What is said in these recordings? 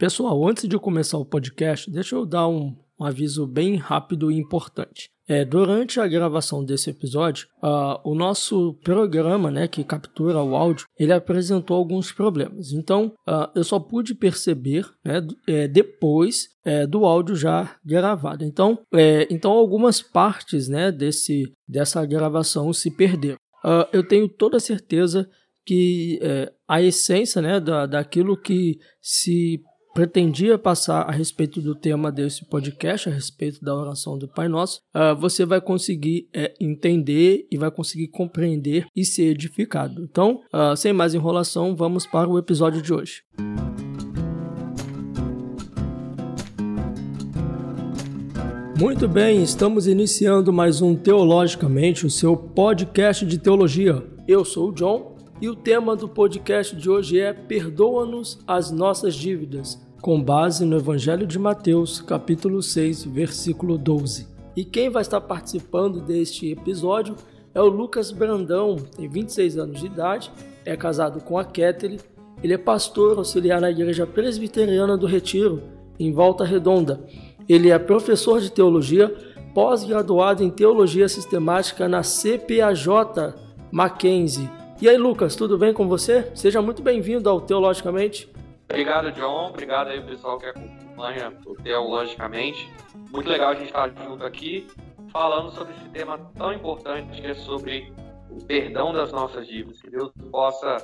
Pessoal, antes de começar o podcast, deixa eu dar um, um aviso bem rápido e importante. É, durante a gravação desse episódio, uh, o nosso programa, né, que captura o áudio, ele apresentou alguns problemas. Então, uh, eu só pude perceber né, é, depois é, do áudio já gravado. Então, é, então algumas partes né, desse, dessa gravação se perderam. Uh, eu tenho toda certeza que é, a essência né, da, daquilo que se pretendia passar a respeito do tema desse podcast, a respeito da oração do Pai Nosso, uh, você vai conseguir é, entender e vai conseguir compreender e ser edificado. Então, uh, sem mais enrolação, vamos para o episódio de hoje. Muito bem, estamos iniciando mais um Teologicamente, o seu podcast de teologia. Eu sou o John e o tema do podcast de hoje é Perdoa-nos as nossas dívidas, com base no Evangelho de Mateus, capítulo 6, versículo 12. E quem vai estar participando deste episódio é o Lucas Brandão, tem 26 anos de idade, é casado com a Kettle, ele é pastor auxiliar na Igreja Presbiteriana do Retiro, em Volta Redonda. Ele é professor de teologia, pós-graduado em teologia sistemática na CPAJ Mackenzie e aí, Lucas, tudo bem com você? Seja muito bem-vindo ao Teologicamente. Obrigado, John. Obrigado aí, pessoal que acompanha o. Muito legal a gente estar junto aqui falando sobre esse tema tão importante que é sobre o perdão das nossas dívidas. Que Deus possa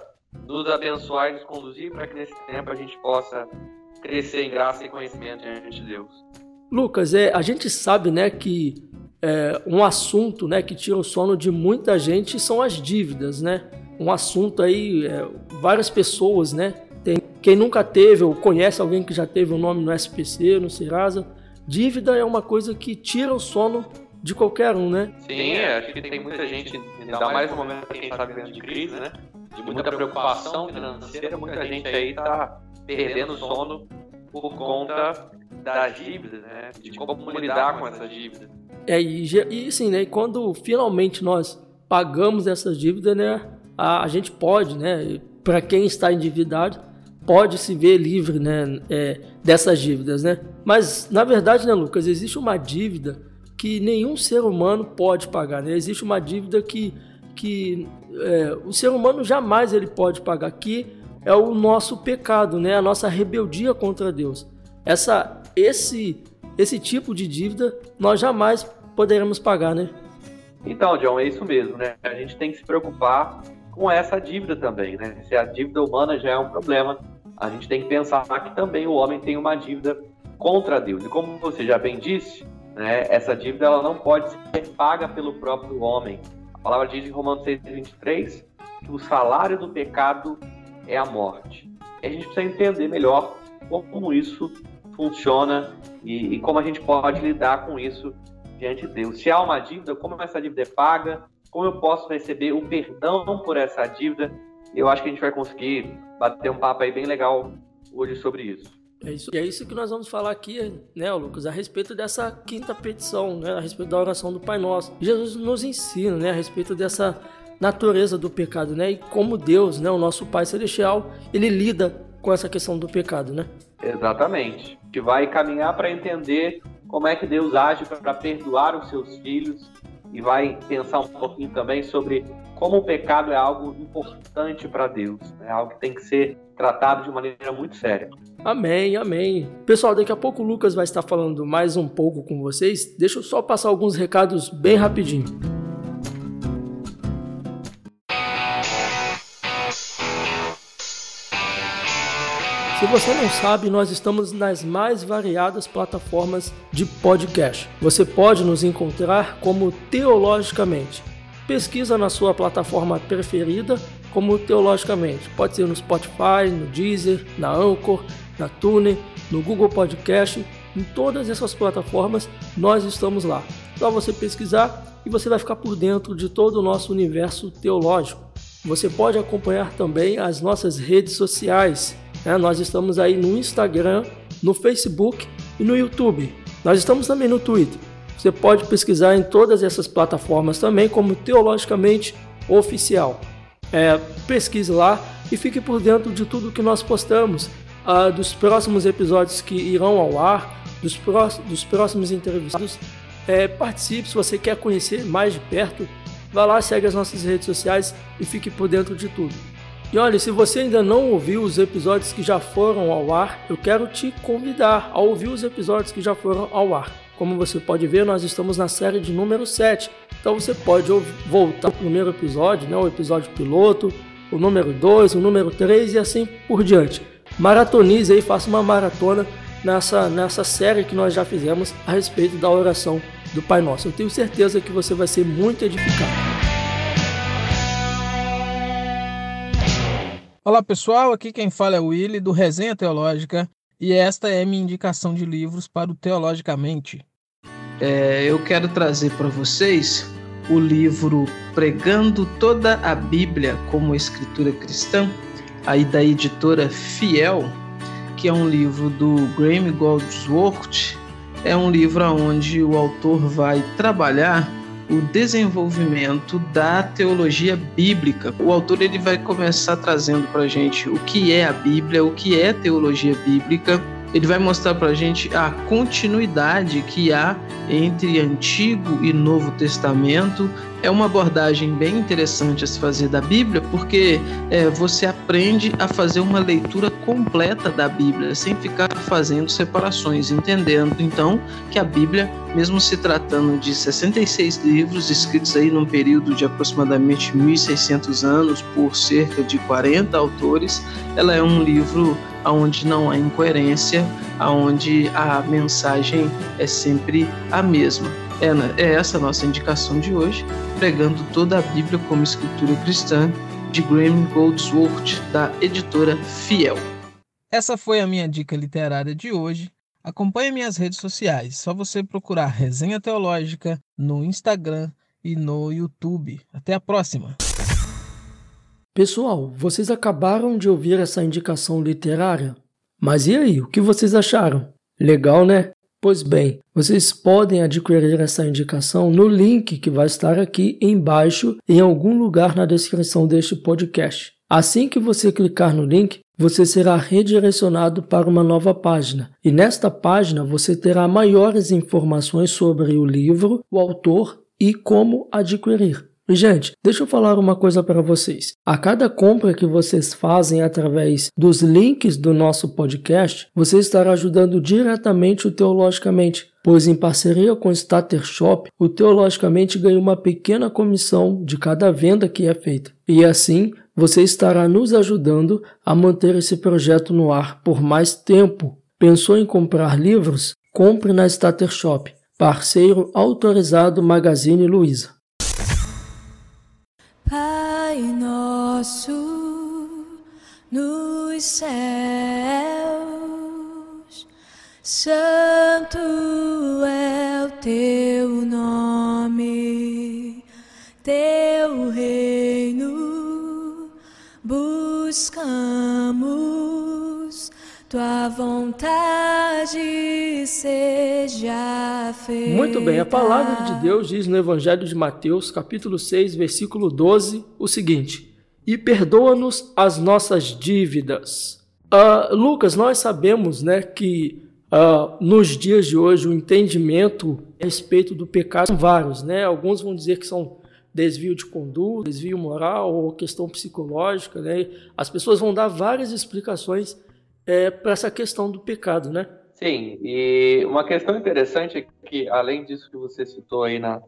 nos abençoar e nos conduzir para que nesse tempo a gente possa crescer em graça e conhecimento diante de Deus. Lucas, é, a gente sabe né, que é, um assunto né, que tira o sono de muita gente são as dívidas, né? um assunto aí, é, várias pessoas, né? Quem nunca teve ou conhece alguém que já teve o um nome no SPC, no Serasa, dívida é uma coisa que tira o sono de qualquer um, né? Sim, acho que tem muita gente, ainda mais no momento que a gente está vivendo de crise, né? De muita preocupação financeira, muita gente aí está perdendo o sono por conta das dívidas, né? De como lidar com essas dívidas. É, e, e assim, né? Quando finalmente nós pagamos essas dívidas, né? a, a gente pode, né, para quem está endividado, pode se ver livre né, é, dessas dívidas. Né? Mas, na verdade, né, Lucas, existe uma dívida que nenhum ser humano pode pagar. Né? Existe uma dívida que, que é, o ser humano jamais ele pode pagar, que é o nosso pecado, né? a nossa rebeldia contra Deus. Essa, esse, esse tipo de dívida nós jamais poderemos pagar, né? Então, John, é isso mesmo, né? A gente tem que se preocupar com essa dívida também, né? Se a dívida humana já é um problema, a gente tem que pensar que também o homem tem uma dívida contra Deus. E como você já bem disse, né, essa dívida ela não pode ser paga pelo próprio homem. A palavra diz em Romanos 6:23 que o salário do pecado é a morte. E a gente precisa entender melhor como isso funciona e, e como a gente pode lidar com isso diante de Deus. Se há uma dívida, como essa dívida é paga, como eu posso receber o perdão por essa dívida. Eu acho que a gente vai conseguir bater um papo aí bem legal hoje sobre isso. É isso, e é isso que nós vamos falar aqui, né, Lucas, a respeito dessa quinta petição, né, a respeito da oração do Pai Nosso. Jesus nos ensina, né, a respeito dessa natureza do pecado, né, e como Deus, né, o nosso Pai Celestial, ele lida com essa questão do pecado, né? Exatamente. A gente vai caminhar para entender como é que Deus age para perdoar os seus filhos, e vai pensar um pouquinho também sobre como o pecado é algo importante para Deus, é algo que tem que ser tratado de maneira muito séria. Amém, amém. Pessoal, daqui a pouco o Lucas vai estar falando mais um pouco com vocês. Deixa eu só passar alguns recados bem rapidinho. Se você não sabe, nós estamos nas mais variadas plataformas de podcast. Você pode nos encontrar como Teologicamente. Pesquisa na sua plataforma preferida como Teologicamente. Pode ser no Spotify, no Deezer, na Anchor, na Tune, no Google Podcast. Em todas essas plataformas nós estamos lá. Só você pesquisar e você vai ficar por dentro de todo o nosso universo teológico. Você pode acompanhar também as nossas redes sociais né? Nós estamos aí no Instagram, no Facebook e no YouTube. Nós estamos também no Twitter. Você pode pesquisar em todas essas plataformas também como Teologicamente Oficial. É, pesquise lá e fique por dentro de tudo que nós postamos. uh, dos próximos episódios que irão ao ar, dos, dos próximos entrevistados. É, participe se você quer conhecer mais de perto. Vá lá, segue as nossas redes sociais e fique por dentro de tudo. E olha, se você ainda não ouviu os episódios que já foram ao ar, eu quero te convidar a ouvir os episódios que já foram ao ar. Como você pode ver, nós estamos na série de número 7. Então você pode voltar ao primeiro episódio, né, o episódio piloto, o número 2, o número 3 e assim por diante. Maratonize aí, faça uma maratona nessa, nessa série que nós já fizemos a respeito da oração do Pai Nosso. Eu tenho certeza que você vai ser muito edificado. Olá pessoal, aqui quem fala é o Willy do Resenha Teológica e esta é minha indicação de livros para o Teologicamente. É, eu quero trazer para vocês o livro Pregando toda a Bíblia como Escritura Cristã, aí da editora Fiel, que é um livro do Graham Goldsworth. É um livro onde o autor vai trabalhar o desenvolvimento da teologia bíblica. O autor ele vai começar trazendo para a gente o que é a Bíblia, o que é teologia bíblica ele vai mostrar para a gente a continuidade que há entre Antigo e Novo Testamento. É uma abordagem bem interessante a se fazer da Bíblia, porque é, você aprende a fazer uma leitura completa da Bíblia, sem ficar fazendo separações, entendendo então que a Bíblia, mesmo se tratando de 66 livros escritos aí num período de aproximadamente 1600 anos por cerca de 40 autores, ela é um livro onde não há incoerência, onde a mensagem é sempre a mesma. É, né, é essa a nossa indicação de hoje, pregando toda a Bíblia como escritura cristã, de Graham Goldsworth, da editora Fiel. Essa foi a minha dica literária de hoje. Acompanhe minhas redes sociais, só você procurar Resenha Teológica no Instagram e no YouTube. Até a próxima! Pessoal, vocês acabaram de ouvir essa indicação literária? Mas e aí, o que vocês acharam? Legal, né? Pois bem, vocês podem adquirir essa indicação no link que vai estar aqui embaixo em algum lugar na descrição deste podcast. Assim que você clicar no link, você será redirecionado para uma nova página. E nesta página você terá maiores informações sobre o livro, o autor e como adquirir. Gente, deixa eu falar uma coisa para vocês. A cada compra que vocês fazem através dos links do nosso podcast, você estará ajudando diretamente o Teologicamente, pois em parceria com o Starter Shop, o Teologicamente ganha uma pequena comissão de cada venda que é feita. E assim, você estará nos ajudando a manter esse projeto no ar por mais tempo. Pensou em comprar livros? Compre na Starter Shop, parceiro autorizado Magazine Luiza. Pai nosso nos céus, santo é o teu nome, teu reino buscamos, tua vontade seja feita. Muito bem, a palavra de Deus diz no Evangelho de Mateus, capítulo 6, versículo 12, o seguinte: E perdoa-nos as nossas dívidas. Uh, Lucas, nós sabemos né, que uh, nos dias de hoje o entendimento a respeito do pecado são vários. Né? Alguns vão dizer que são desvio de conduta, desvio moral ou questão psicológica. Né? As pessoas vão dar várias explicações é, para essa questão do pecado, né? Sim, e uma questão interessante é que, além disso que você citou aí na,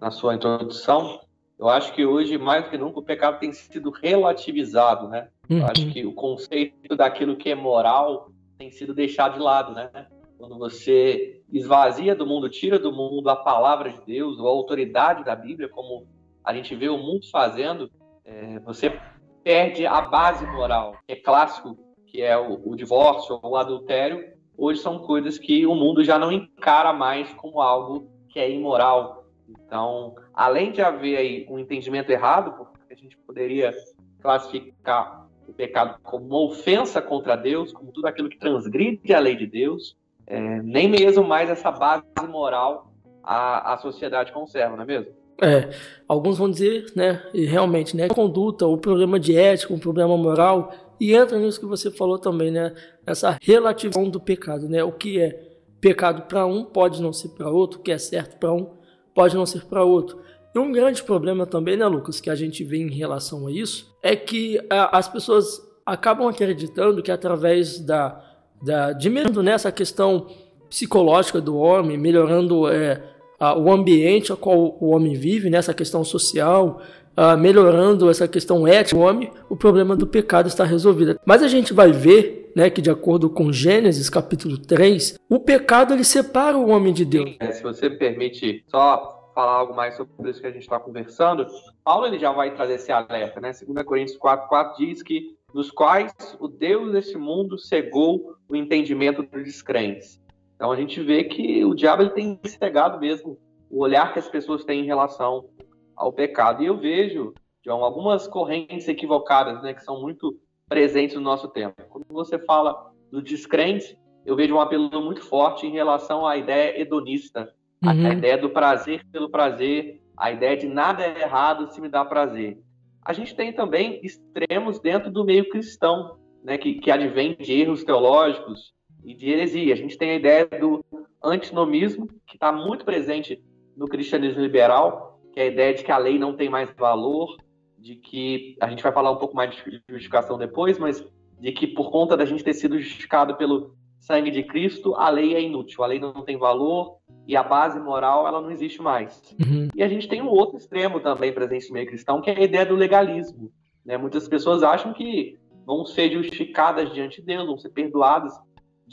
na sua introdução, eu acho que hoje, mais do que nunca, o pecado tem sido relativizado, né? Uhum. Eu acho que o conceito daquilo que é moral tem sido deixado de lado, né? Quando você esvazia do mundo, tira do mundo a palavra de Deus, ou a autoridade da Bíblia, como a gente vê o mundo fazendo, é, você perde a base moral. É clássico que é o, o divórcio ou o adultério, hoje são coisas que o mundo já não encara mais como algo que é imoral. Então, além de haver aí um entendimento errado, porque a gente poderia classificar o pecado como uma ofensa contra Deus, como tudo aquilo que transgride a lei de Deus, é, nem mesmo mais essa base moral a, a sociedade conserva, não é mesmo? É, alguns vão dizer, né, realmente, né, conduta, o problema de ética, um problema moral, e entra nisso que você falou também, né, essa relativização do pecado, né, o que é pecado para um pode não ser para outro, o que é certo para um pode não ser para outro. E um grande problema também, né, Lucas, que a gente vê em relação a isso, é que a, as pessoas acabam acreditando que através da, da diminuindo nessa né, questão psicológica do homem, melhorando é, a, o ambiente a qual o homem vive, nessa né, questão social, a, melhorando essa questão ética do homem, o problema do pecado está resolvido. Mas a gente vai ver né, que de acordo com Gênesis capítulo 3, o pecado ele separa o homem de Deus. É, se você permite só falar algo mais sobre isso que a gente está conversando, Paulo ele já vai trazer esse alerta, né? 2 Coríntios 4, 4 diz que nos quais o Deus desse mundo cegou o entendimento dos descrentes. Então a gente vê que o diabo ele tem cegado mesmo o olhar que as pessoas têm em relação ao pecado. E eu vejo, John, algumas correntes equivocadas, né, que são muito presentes no nosso tempo. Quando você fala do descrente, eu vejo um apelo muito forte em relação à ideia hedonista, uhum. a ideia do prazer pelo prazer, a ideia de nada é errado se me dá prazer. A gente tem também extremos dentro do meio cristão, né, que, que advém de erros teológicos e de heresia. A gente tem a ideia do antinomismo, que está muito presente no cristianismo liberal, que é a ideia de que a lei não tem mais valor, de que a gente vai falar um pouco mais de justificação depois, mas de que por conta da gente ter sido justificado pelo sangue de Cristo, a lei é inútil, a lei não tem valor e a base moral ela não existe mais. Uhum. E a gente tem um outro extremo também presente no meio cristão, que é a ideia do legalismo. Né? Muitas pessoas acham que vão ser justificadas diante de Deus, vão ser perdoadas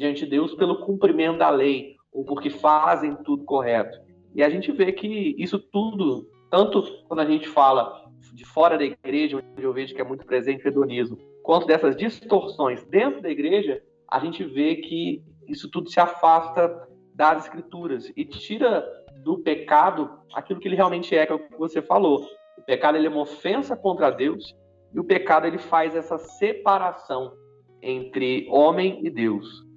diante de Deus pelo cumprimento da lei ou porque fazem tudo correto. E a gente vê que isso tudo, tanto quando a gente fala de fora da igreja, onde eu vejo que é muito presente o hedonismo, quanto dessas distorções dentro da igreja, a gente vê que isso tudo se afasta das escrituras e tira do pecado aquilo que ele realmente é, que é o que você falou. O pecado ele é uma ofensa contra Deus e o pecado ele faz essa separação entre homem e Deus.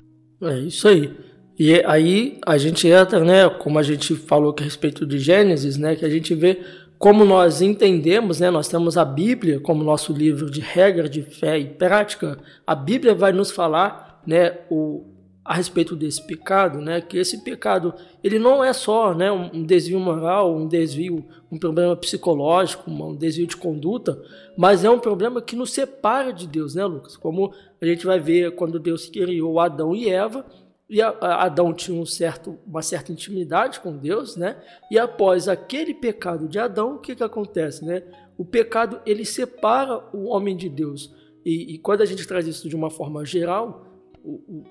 É isso aí. E aí a gente entra, né, como a gente falou que a respeito de Gênesis, né, que a gente vê como nós entendemos, né, nós temos a Bíblia como nosso livro de regra de fé e prática. A Bíblia vai nos falar, né, o, a respeito desse pecado, né, que esse pecado ele não é só, né, um desvio moral, um desvio, um problema psicológico, um desvio de conduta, mas é um problema que nos separa de Deus, né, Lucas? Como a gente vai ver quando Deus criou Adão e Eva, e Adão tinha um certo, uma certa intimidade com Deus, né? E após aquele pecado de Adão, o que, que acontece, né? O pecado ele separa o homem de Deus. E, e quando a gente traz isso de uma forma geral,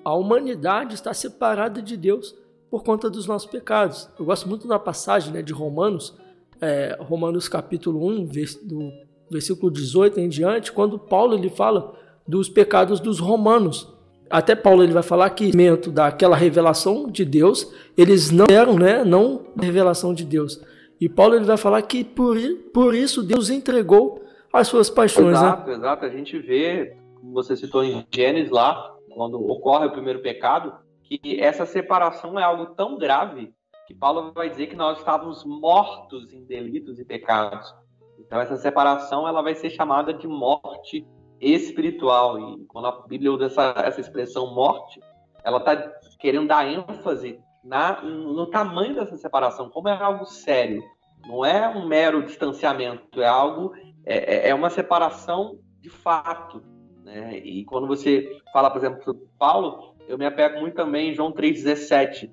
a humanidade está separada de Deus por conta dos nossos pecados. Eu gosto muito da passagem né, de Romanos, é, Romanos capítulo 1, do versículo 18 em diante, quando Paulo ele fala dos pecados dos romanos. Até Paulo ele vai falar que momento daquela revelação de Deus, eles não eram, né, não revelação de Deus. E Paulo ele vai falar que por, por isso Deus entregou as suas paixões. Né? Exato, né? exato. A gente vê, como você citou em Gênesis lá, quando ocorre o primeiro pecado, que essa separação é algo tão grave que Paulo vai dizer que nós estávamos mortos em delitos e pecados. Então essa separação ela vai ser chamada de morte espiritual. E quando a Bíblia usa essa, essa expressão morte, ela está querendo dar ênfase na, no tamanho dessa separação, como é algo sério. Não é um mero distanciamento, é algo, é, é, é uma separação de fato. Né? E quando você fala, por exemplo, sobre Paulo, eu me apego muito também em João 3,17.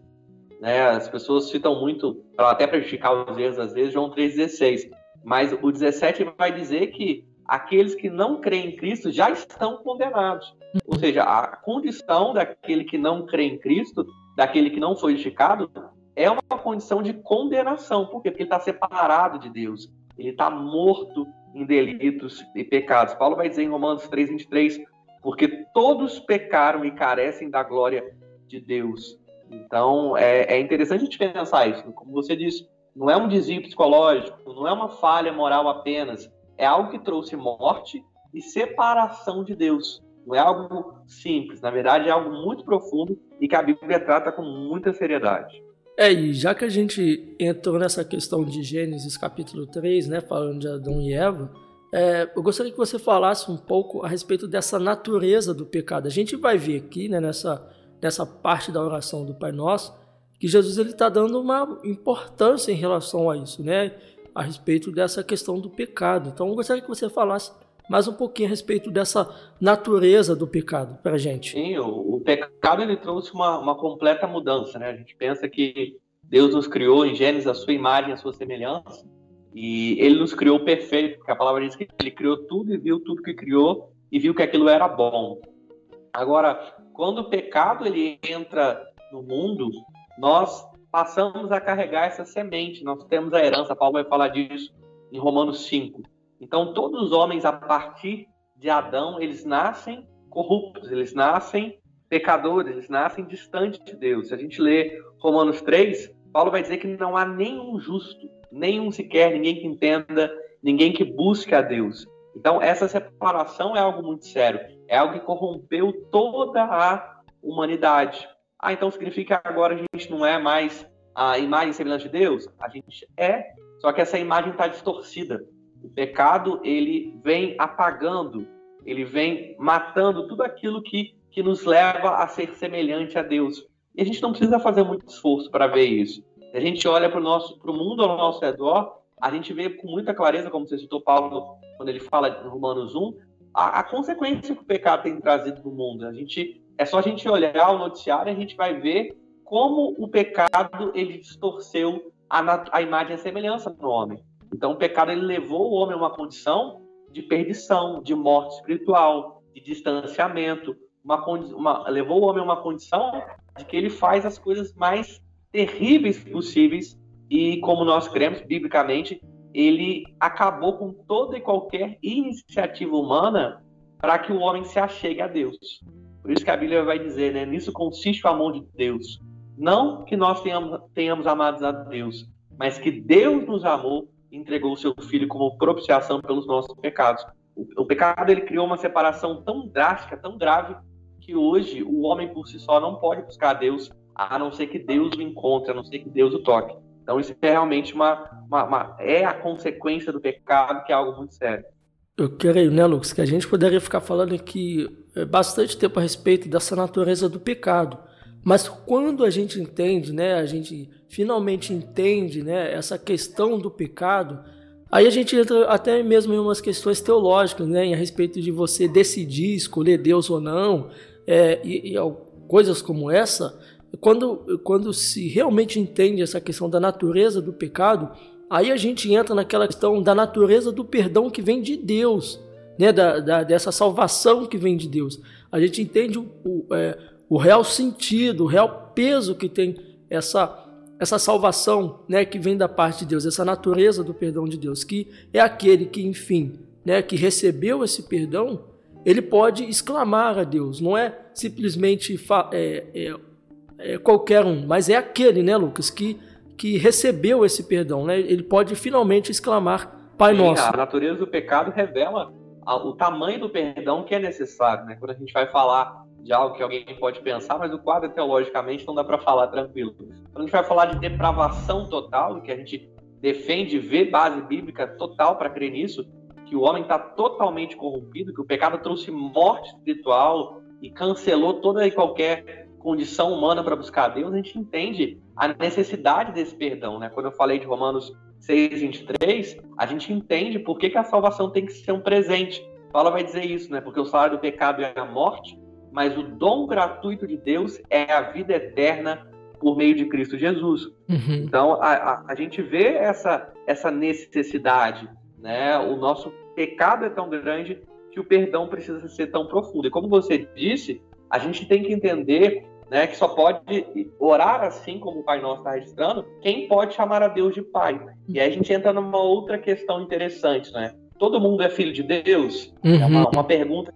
Né? As pessoas citam muito, para até prejudicar os erros às vezes, João 3,16. Mas o 17 vai dizer que aqueles que não creem em Cristo já estão condenados. Ou seja, a condição daquele que não crê em Cristo, daquele que não foi justificado, é uma condição de condenação. Por quê? Porque ele está separado de Deus. Ele está morto em delitos e pecados. Paulo vai dizer em Romanos 3, 23, porque todos pecaram e carecem da glória de Deus. Então, é, é interessante a gente pensar isso. Como você disse, não é um desvio psicológico, não é uma falha moral apenas, é algo que trouxe morte e separação de Deus. Não é algo simples, na verdade é algo muito profundo e que a Bíblia trata com muita seriedade. É, e já que a gente entrou nessa questão de Gênesis capítulo 3, né, falando de Adão e Eva, é, eu gostaria que você falasse um pouco a respeito dessa natureza do pecado. A gente vai ver aqui, né, nessa, nessa parte da oração do Pai Nosso, que Jesus está dando uma importância em relação a isso, né, a respeito dessa questão do pecado. Então, eu gostaria que você falasse mais um pouquinho a respeito dessa natureza do pecado para a gente. Sim, o, o, pecado ele trouxe uma, uma completa mudança, né? A gente pensa que Deus nos criou em Gênesis a sua imagem, a sua semelhança, e Ele nos criou perfeito, porque a palavra diz que Ele criou tudo e viu tudo que criou e viu que aquilo era bom. Agora, quando o pecado ele entra no mundo, nós passamos a carregar essa semente, nós temos a herança, Paulo vai falar disso em Romanos 5. Então, todos os homens, a partir de Adão, eles nascem corruptos, eles nascem pecadores, eles nascem distantes de Deus. Se a gente lê Romanos 3, Paulo vai dizer que não há nenhum justo, nenhum sequer, ninguém que entenda, ninguém que busque a Deus. Então, essa separação é algo muito sério. É algo que corrompeu toda a humanidade. Ah, então significa que agora a gente não é mais a imagem semelhante de Deus? A gente é, só que essa imagem está distorcida. O pecado, ele vem apagando, ele vem matando tudo aquilo que, que nos leva a ser semelhante a Deus. E a gente não precisa fazer muito esforço para ver isso. A gente olha para o mundo ao nosso redor, a gente vê com muita clareza, como você citou Paulo, quando ele fala em Romanos 1, a, a consequência que o pecado tem trazido no mundo. A gente, é só a gente olhar o noticiário e a gente vai ver como o pecado ele distorceu a, a imagem e a semelhança no homem. Então, o pecado ele levou o homem a uma condição de perdição, de morte espiritual, de distanciamento, uma, uma, levou o homem a uma condição de que ele faz as coisas mais terríveis possíveis e, como nós cremos biblicamente, ele acabou com toda e qualquer iniciativa humana para que o homem se achegue a Deus. Por isso que a Bíblia vai dizer, né? Nisso consiste o amor de Deus. Não que nós tenhamos, tenhamos amado a Deus, mas que Deus nos amou entregou o seu filho como propiciação pelos nossos pecados. O, o, pecado ele criou uma separação tão drástica, tão grave, que hoje o homem por si só não pode buscar Deus, a não ser que Deus o encontre, a não ser que Deus o toque. Então isso é realmente uma, uma, uma é a consequência do pecado, que é algo muito sério. Eu creio, né, Lucas, que a gente poderia ficar falando aqui é, bastante tempo a respeito dessa natureza do pecado. Mas quando a gente entende, né, a gente finalmente entende, né, essa questão do pecado, aí a gente entra até mesmo em umas questões teológicas, né, a respeito de você decidir escolher Deus ou não, é, e, e coisas como essa. Quando, quando se realmente entende essa questão da natureza do pecado, aí a gente entra naquela questão da natureza do perdão que vem de Deus, né, da, da dessa salvação que vem de Deus. A gente entende o, o é, o real sentido, o real peso que tem essa essa salvação, né, que vem da parte de Deus, essa natureza do perdão de Deus, que é aquele que, enfim, né, que recebeu esse perdão, ele pode exclamar a Deus, não é simplesmente é, é, é qualquer um, mas é aquele, né, Lucas, que, que recebeu esse perdão, né, ele pode finalmente exclamar Pai Sim, Nosso. A natureza do pecado revela o tamanho do perdão que é necessário, né? Quando a gente vai falar de algo que alguém pode pensar, mas o quadro teologicamente não dá para falar tranquilo. Quando a gente vai falar de depravação total, que a gente defende ver base bíblica total para crer nisso, que o homem está totalmente corrompido, que o pecado trouxe morte espiritual e cancelou toda e qualquer condição humana para buscar Deus, a gente entende a necessidade desse perdão. Né? Quando eu falei de Romanos 6, 23, a gente entende por que, que a salvação tem que ser um presente. Paulo vai dizer isso, né? porque o salário do pecado é a morte, mas o dom gratuito de Deus é a vida eterna por meio de Cristo Jesus. Uhum. Então, a, a, a, gente vê essa, essa necessidade, né? O nosso pecado é tão grande que o perdão precisa ser tão profundo. E como você disse, a gente tem que entender né, que só pode orar assim como o Pai Nosso está registrando, quem pode chamar a Deus de Pai. E aí a gente entra numa outra questão interessante, né? Todo mundo é filho de Deus? Uhum. É uma, uma pergunta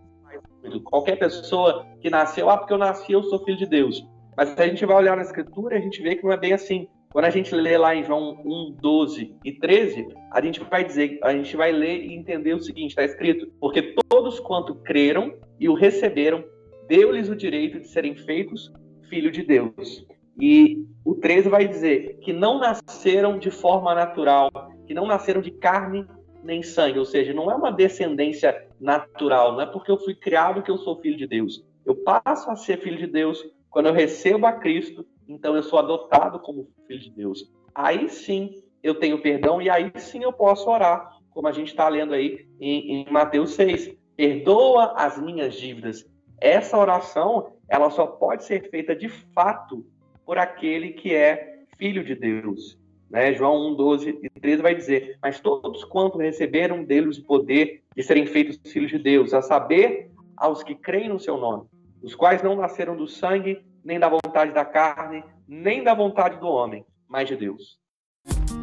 Qualquer pessoa que nasceu, ah, porque eu nasci, eu sou filho de Deus. Mas se a gente vai olhar na Escritura, a gente vê que não é bem assim. Quando a gente lê lá em João 1, 12 e 13, a gente vai dizer, a gente vai ler e entender o seguinte: está escrito, porque todos quanto creram e o receberam, deu-lhes o direito de serem feitos filho de Deus. E o 13 vai dizer que não nasceram de forma natural, que não nasceram de carne nem sangue, ou seja, não é uma descendência natural, não é porque eu fui criado que eu sou filho de Deus. Eu passo a ser filho de Deus quando eu recebo a Cristo, então eu sou adotado como filho de Deus. Aí sim eu tenho perdão e aí sim eu posso orar, como a gente está lendo aí em, em Mateus 6. Perdoa as minhas dívidas. Essa oração, ela só pode ser feita de fato por aquele que é filho de Deus. Né? João 1, 12 e 13 vai dizer: Mas todos quanto receberam deles o poder de serem feitos filhos de Deus, a saber, aos que creem no seu nome, os quais não nasceram do sangue, nem da vontade da carne, nem da vontade do homem, mas de Deus.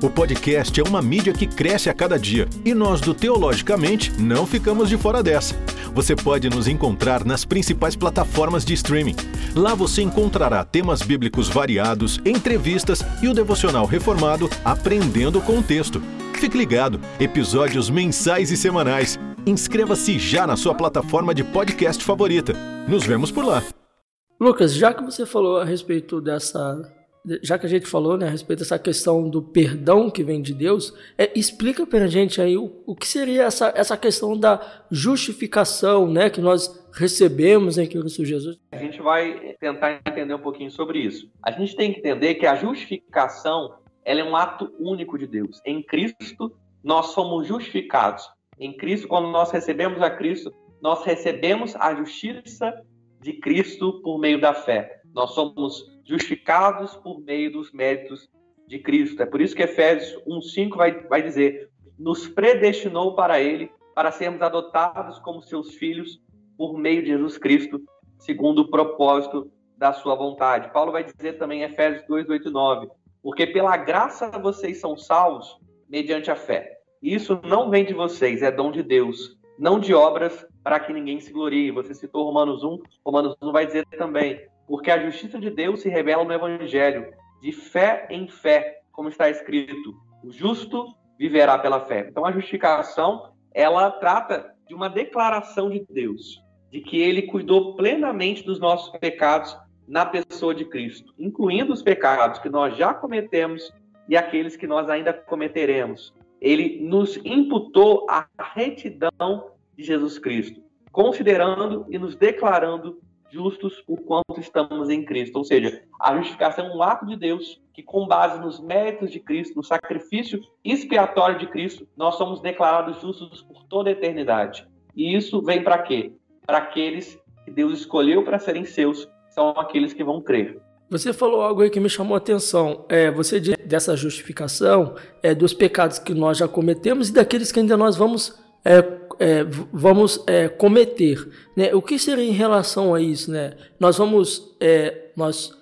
O podcast é uma mídia que cresce a cada dia e nós do Teologicamente não ficamos de fora dessa. Você pode nos encontrar nas principais plataformas de streaming. Lá você encontrará temas bíblicos variados, entrevistas e o devocional reformado Aprendendo com o Texto. Fique ligado, episódios mensais e semanais. Inscreva-se já na sua plataforma de podcast favorita. Nos vemos por lá. Lucas, já que você falou a respeito dessa já que a gente falou né, a respeito dessa questão do perdão que vem de Deus, é, explica para a gente aí o, o que seria essa, essa questão da justificação né, que nós recebemos em Cristo Jesus. A gente vai tentar entender um pouquinho sobre isso. A gente tem que entender que a justificação ela é um ato único de Deus. Em Cristo, nós somos justificados. Em Cristo, quando nós recebemos a Cristo, nós recebemos a justiça de Cristo por meio da fé. Nós somos justificados por meio dos méritos de Cristo. É por isso que Efésios 1:5 vai, vai dizer: nos predestinou para ele para sermos adotados como seus filhos por meio de Jesus Cristo, segundo o propósito da sua vontade. Paulo vai dizer também em Efésios 2, 8 e 9, porque pela graça vocês são salvos mediante a fé. Isso não vem de vocês, é dom de Deus, não de obras para que ninguém se glorie. Você citou Romanos 1, Romanos 1 vai dizer também, porque a justiça de Deus se revela no Evangelho, de fé em fé, como está escrito: o justo viverá pela fé. Então, a justificação ela trata de uma declaração de Deus, de que Ele cuidou plenamente dos nossos pecados na pessoa de Cristo, incluindo os pecados que nós já cometemos e aqueles que nós ainda cometeremos. Ele nos imputou a retidão de Jesus Cristo, considerando e nos declarando justos por quanto estamos em Cristo. Ou seja, a justificação é um ato de Deus que, com base nos méritos de Cristo, no sacrifício expiatório de Cristo, nós somos declarados justos por toda a eternidade. E isso vem para quê? Para aqueles que Deus escolheu para serem seus, são aqueles que vão crer. Você falou algo aí que me chamou a atenção. É, você diz dessa justificação é, dos pecados que nós já cometemos e daqueles que ainda nós vamos é, é, vamos é, cometer. Né? O que seria em relação a isso? Né? Nós vamos. É, nós,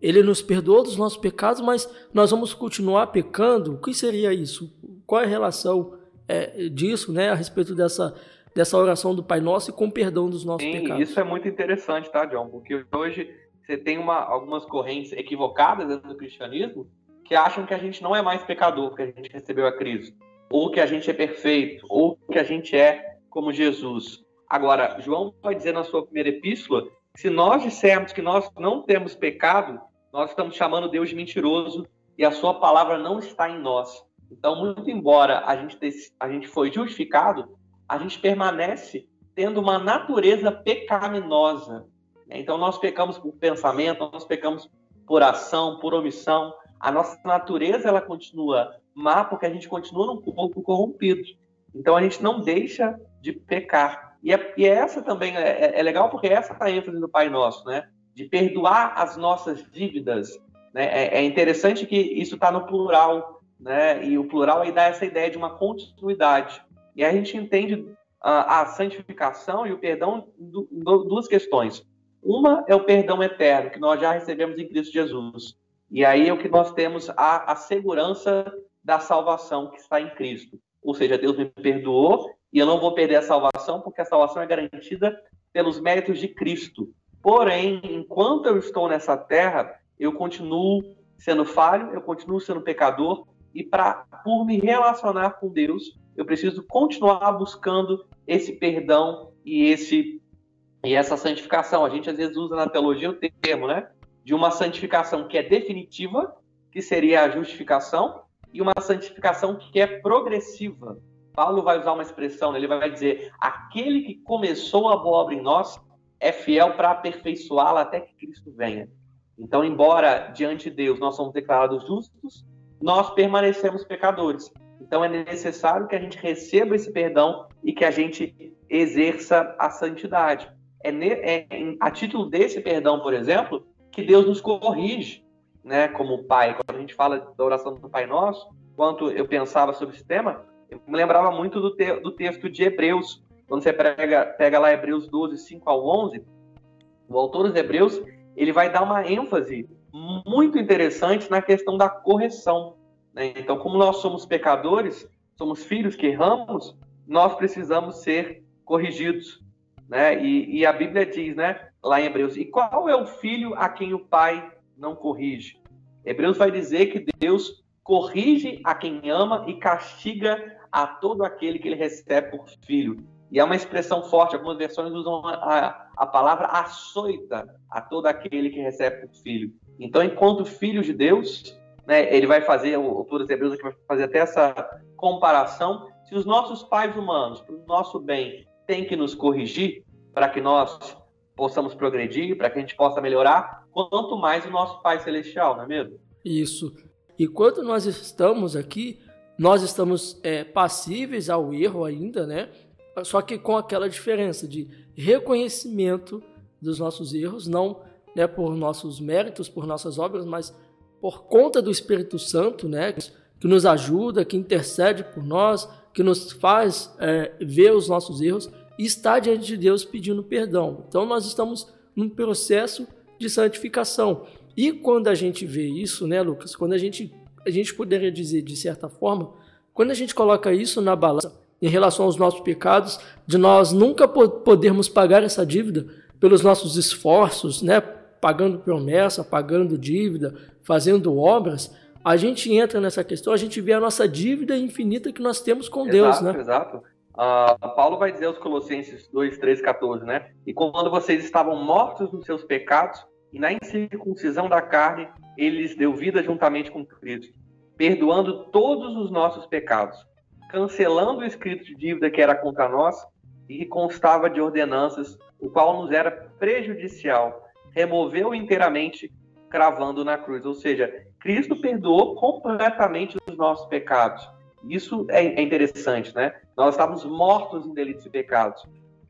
ele nos perdoou dos nossos pecados, mas nós vamos continuar pecando? O que seria isso? Qual é a relação é, disso né, a respeito dessa, dessa oração do Pai Nosso e com perdão dos nossos Sim, pecados? Isso é muito interessante, tá, John? Porque hoje você tem uma, algumas correntes equivocadas dentro do cristianismo que acham que a gente não é mais pecador porque a gente recebeu a Cristo ou que a gente é perfeito, ou que a gente é como Jesus. Agora, João vai dizer na sua primeira epístola, se nós dissermos que nós não temos pecado, nós estamos chamando Deus de mentiroso e a sua palavra não está em nós. Então, muito embora a gente, a gente foi justificado, a gente permanece tendo uma natureza pecaminosa. Então, nós pecamos por pensamento, nós pecamos por ação, por omissão. A nossa natureza ela continua má porque a gente continua num corpo corrompido. Então a gente não deixa de pecar. E, é, e essa também é, é, é legal porque essa é a ênfase do Pai Nosso, né? De perdoar as nossas dívidas. Né? É, é interessante que isso está no plural, né? E o plural aí dá essa ideia de uma continuidade. E a gente entende a, a santificação e o perdão do, duas questões. Uma é o perdão eterno que nós já recebemos em Cristo Jesus. E aí é o que nós temos a, a segurança da salvação que está em Cristo. Ou seja, Deus me perdoou e eu não vou perder a salvação, porque a salvação é garantida pelos méritos de Cristo. Porém, enquanto eu estou nessa terra, eu continuo sendo falho, eu continuo sendo pecador, e para por me relacionar com Deus, eu preciso continuar buscando esse perdão e esse e essa santificação. A gente às vezes usa na teologia o termo, né? de uma santificação que é definitiva, que seria a justificação, e uma santificação que é progressiva. Paulo vai usar uma expressão, ele vai dizer: aquele que começou a boa obra em nós é fiel para aperfeiçoá-la até que Cristo venha. Então, embora diante de Deus nós somos declarados justos, nós permanecemos pecadores. Então, é necessário que a gente receba esse perdão e que a gente exerça a santidade. É, é a título desse perdão, por exemplo, que Deus nos corrige, né? Como Pai. Quando a gente fala da oração do Pai Nosso, quanto eu pensava sobre esse tema, eu me lembrava muito do, te, do texto de Hebreus. Quando você pega, pega lá Hebreus 12, 5 ao 11, o autor dos Hebreus ele vai dar uma ênfase muito interessante na questão da correção. Né? Então, como nós somos pecadores, somos filhos que erramos, nós precisamos ser corrigidos. Né? E, e, a Bíblia diz, né, lá em Hebreus, e qual é o filho a quem o pai não corrige? Hebreus vai dizer que Deus corrige a quem ama e castiga a todo aquele que ele recebe por filho. E é uma expressão forte, algumas versões usam a, a palavra açoita a todo aquele que recebe por filho. Então, enquanto filho de Deus, né, ele vai fazer, o autor dos Hebreus vai fazer até essa comparação. Se os nossos pais humanos, para o nosso bem, têm que nos corrigir para que nós possamos progredir, para que a gente possa melhorar, quanto mais o nosso Pai Celestial, não é mesmo? Isso. E quando nós estamos aqui, nós estamos é, passíveis ao erro ainda, né? Só que com aquela diferença de reconhecimento dos nossos erros, não né, por nossos méritos, por nossas obras, mas por conta do Espírito Santo, né, que nos ajuda, que intercede por nós, que nos faz é, ver os nossos erros e está diante de Deus pedindo perdão. Então nós estamos num processo de santificação. E quando a gente vê isso, né, Lucas, quando a gente a gente poderia dizer de certa forma, quando a gente coloca isso na balança em relação aos nossos pecados, de nós nunca podermos pagar essa dívida pelos nossos esforços, né? pagando promessa, pagando dívida, fazendo obras, a gente entra nessa questão, a gente vê a nossa dívida infinita que nós temos com exato, Deus, né? Exato. Uh, Paulo vai dizer aos Colossenses 2, 13, 14, né? E quando vocês estavam mortos nos seus pecados e na incircuncisão da carne, ele lhes deu vida juntamente com Cristo, perdoando todos os nossos pecados cancelando o escrito de dívida que era contra nós e que constava de ordenanças, o qual nos era prejudicial, removeu inteiramente, cravando na cruz. Ou seja, Cristo perdoou completamente os nossos pecados. Isso é, é interessante, né? Nós estávamos mortos em delitos e pecados.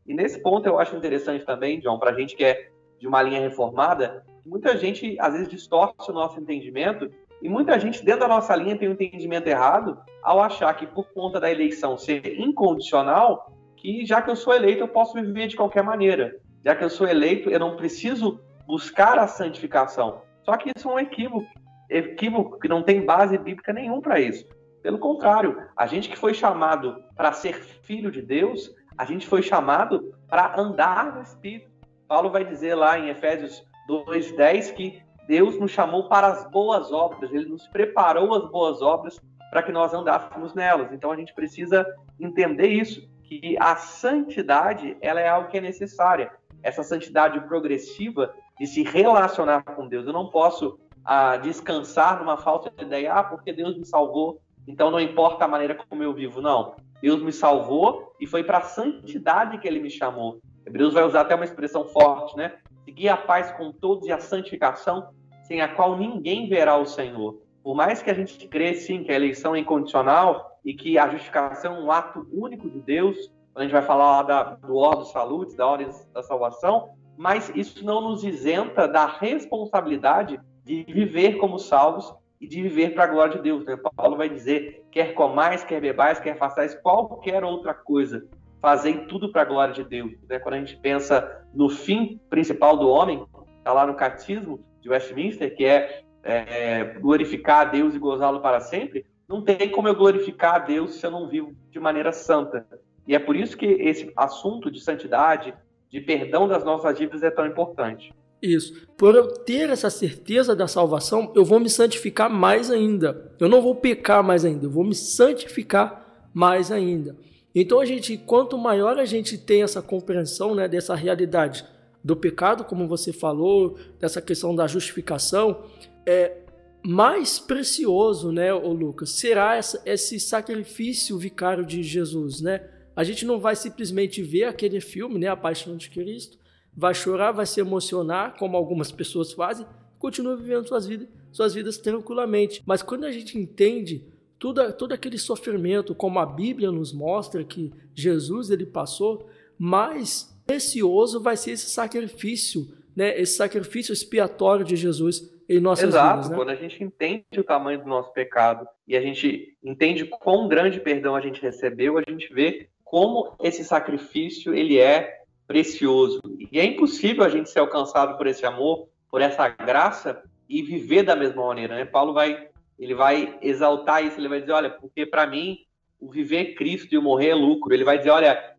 E nesse ponto eu acho interessante também, John, para a gente que é de uma linha reformada, muita gente às vezes distorce o nosso entendimento e muita gente dentro da nossa linha tem um entendimento errado ao achar que por conta da eleição ser incondicional, que já que eu sou eleito eu posso viver de qualquer maneira. Já que eu sou eleito, eu não preciso buscar a santificação. Só que isso é um equívoco, equívoco que não tem base bíblica nenhum para isso. Pelo contrário, a gente que foi chamado para ser filho de Deus, a gente foi chamado para andar no Espírito. Paulo vai dizer lá em Efésios 2:10 que Deus nos chamou para as boas obras, ele nos preparou as boas obras para que nós andássemos nelas. Então a gente precisa entender isso, que a santidade ela é algo que é necessária. Essa santidade progressiva de se relacionar com Deus. Eu não posso ah, descansar numa falsa ideia, ah, porque Deus me salvou, então não importa a maneira como eu vivo. Não. Deus me salvou e foi para a santidade que ele me chamou. Hebreus vai usar até uma expressão forte, né? Seguir a paz com todos e a santificação, sem a qual ninguém verá o Senhor. Por mais que a gente crê, sim, que a eleição é incondicional e que a justificação é um ato único de Deus, a gente vai falar lá da, do Ordem dos Saludes, da Ordem da Salvação, mas isso não nos isenta da responsabilidade de viver como salvos e de viver para a glória de Deus. Né? Paulo vai dizer: quer comais, quer bebais, quer façais qualquer outra coisa, fazei tudo para a glória de Deus. Né? Quando a gente pensa no fim principal do homem, está lá no catecismo, de Westminster, que é, é glorificar a Deus e gozá-lo para sempre, não tem como eu glorificar a Deus se eu não vivo de maneira santa. E é por isso que esse assunto de santidade, de perdão das nossas dívidas é tão importante. Isso. Por eu ter essa certeza da salvação, eu vou me santificar mais ainda. Eu não vou pecar mais ainda, eu vou me santificar mais ainda. Então a gente, quanto maior a gente tem essa compreensão, né, dessa realidade, do pecado, como você falou, dessa questão da justificação, é mais precioso, né, o Lucas, será essa, esse sacrifício vicário de Jesus, né? A gente não vai simplesmente ver aquele filme, né, A Paixão de Cristo, vai chorar, vai se emocionar, como algumas pessoas fazem, continua vivendo suas vidas, suas vidas tranquilamente. Mas quando a gente entende tudo, todo aquele sofrimento, como a Bíblia nos mostra que Jesus ele passou, mais precioso vai ser esse sacrifício, né? Esse sacrifício expiatório de Jesus em nossas Exato, vidas. Né? quando a gente entende o tamanho do nosso pecado e a gente entende quão grande perdão a gente recebeu, a gente vê como esse sacrifício ele é precioso. E é impossível a gente ser alcançado por esse amor, por essa graça e viver da mesma maneira, né? Paulo vai ele vai exaltar isso, ele vai dizer, olha, porque para mim o viver é Cristo e o morrer é lucro. Ele vai dizer, olha,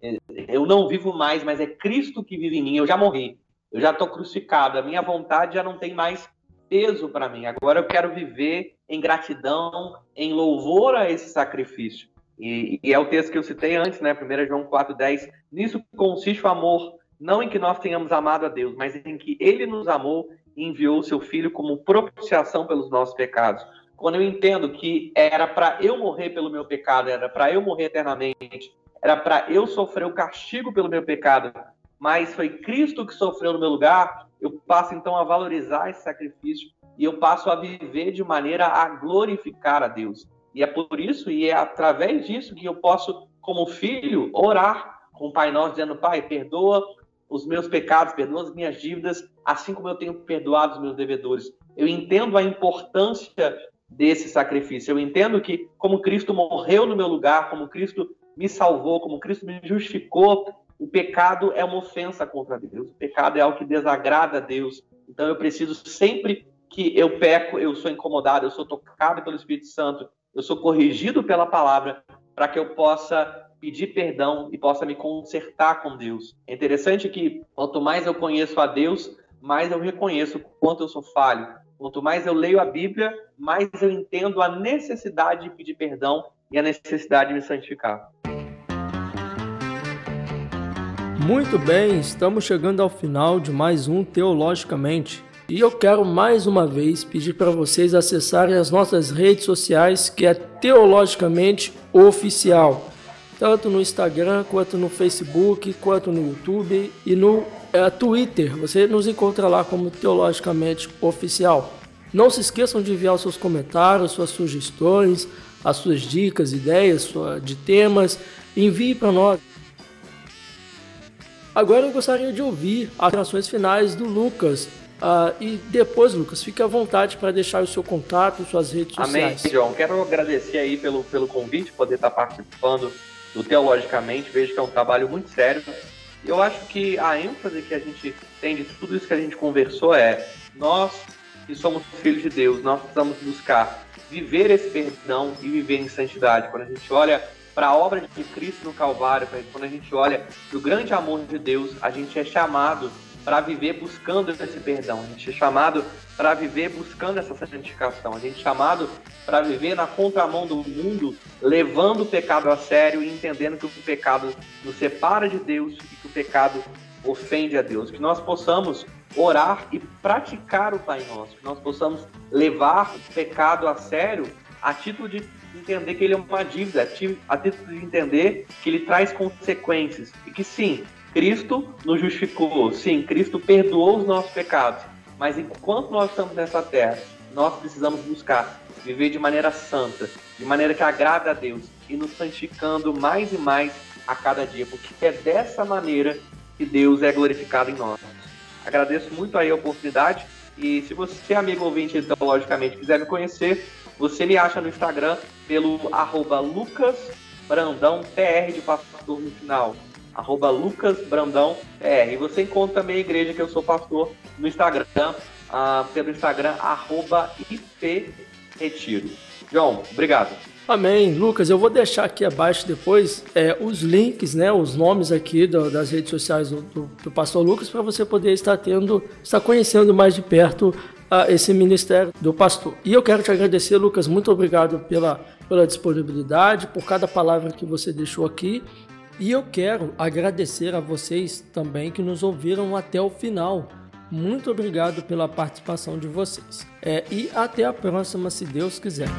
eu não vivo mais, mas é Cristo que vive em mim. Eu já morri, eu já estou crucificado. A minha vontade já não tem mais peso para mim. Agora eu quero viver em gratidão, em louvor a esse sacrifício. E, e, é o texto que eu citei antes, né? 1 João 4,10. Nisso consiste o amor, não em que nós tenhamos amado a Deus, mas em que Ele nos amou e enviou o seu Filho como propiciação pelos nossos pecados quando eu entendo que era para eu morrer pelo meu pecado, era para eu morrer eternamente, era para eu sofrer o castigo pelo meu pecado, mas foi Cristo que sofreu no meu lugar, eu passo então a valorizar esse sacrifício e eu passo a viver de maneira a glorificar a Deus. E é por isso e é através disso que eu posso, como filho, orar com o Pai Nosso, dizendo: Pai, perdoa os meus pecados, perdoa as minhas dívidas, assim como eu tenho perdoado os meus devedores. Eu entendo a importância desse sacrifício. Eu entendo que, como Cristo morreu no meu lugar, como Cristo me salvou, como Cristo me justificou, o pecado é uma ofensa contra Deus. O pecado é algo que desagrada a Deus. Então eu preciso sempre que eu peco, eu sou incomodado, eu sou tocado pelo Espírito Santo, eu sou corrigido pela palavra, para que eu possa pedir perdão e possa me consertar com Deus. É interessante que quanto mais eu conheço a Deus, mais eu reconheço quanto eu sou falho, Quanto mais eu leio a Bíblia, mais eu entendo a necessidade de pedir perdão e a necessidade de me santificar. Muito bem, estamos chegando ao final de mais um Teologicamente. E eu quero mais uma vez pedir para vocês acessarem as nossas redes sociais, que é Teologicamente Oficial, tanto no Instagram, quanto no Facebook, quanto no YouTube e no é, Twitter. Você nos encontra lá como Teologicamente Oficial. Não se esqueçam de enviar seus comentários, suas sugestões, as suas dicas, ideias de temas. Envie para nós. Agora eu gostaria de ouvir as ações finais do Lucas. Uh, e depois, Lucas, fique à vontade para deixar o seu contato, suas redes sociais. Amém, João. Quero agradecer aí pelo, pelo convite, poder estar participando do Teologicamente. Vejo que é um trabalho muito sério eu acho que a ênfase que a gente tem de tudo isso que a gente conversou é nós que somos filhos de Deus, nós precisamos buscar viver esse perdão e viver em santidade. Quando a gente olha para a obra de Cristo no Calvário, quando a gente olha para o grande amor de Deus, a gente é chamado para viver buscando esse perdão. A gente é chamado para viver buscando essa santificação. A gente é chamado para viver na contramão do mundo, levando o pecado a sério e entendendo que o pecado nos separa de Deus e que o pecado ofende a Deus. Que nós possamos orar e praticar o Pai Nosso. Que nós possamos levar o pecado a sério a título de entender que ele é uma dívida, a título de entender que ele traz consequências. E que sim, Cristo nos justificou, sim, Cristo perdoou os nossos pecados, mas enquanto nós estamos nessa terra, nós precisamos buscar viver de maneira santa, de maneira que agrada a Deus e nos santificando mais e mais a cada dia, porque é dessa maneira que Deus é glorificado em nós. Agradeço muito aí a oportunidade e se você, amigo ouvinte, teologicamente quiser me conhecer, você me acha no Instagram pelo arroba Lucas Brandão, TR de pastor no final arroba Lucas Brandão E você encontra também a igreja que eu sou pastor no Instagram, uh, pelo Instagram, arroba IP Retiro. João, obrigado. Amém. Lucas, eu vou deixar aqui abaixo depois é, os links, né, os nomes aqui do, das redes sociais do, do, do pastor Lucas para você poder estar tendo, estar conhecendo mais de perto uh, esse ministério do pastor. E eu quero te agradecer, Lucas, muito obrigado pela, pela disponibilidade, por cada palavra que você deixou aqui E eu quero agradecer a vocês também que nos ouviram até o final. Muito obrigado pela participação de vocês. É, e até a próxima, se Deus quiser.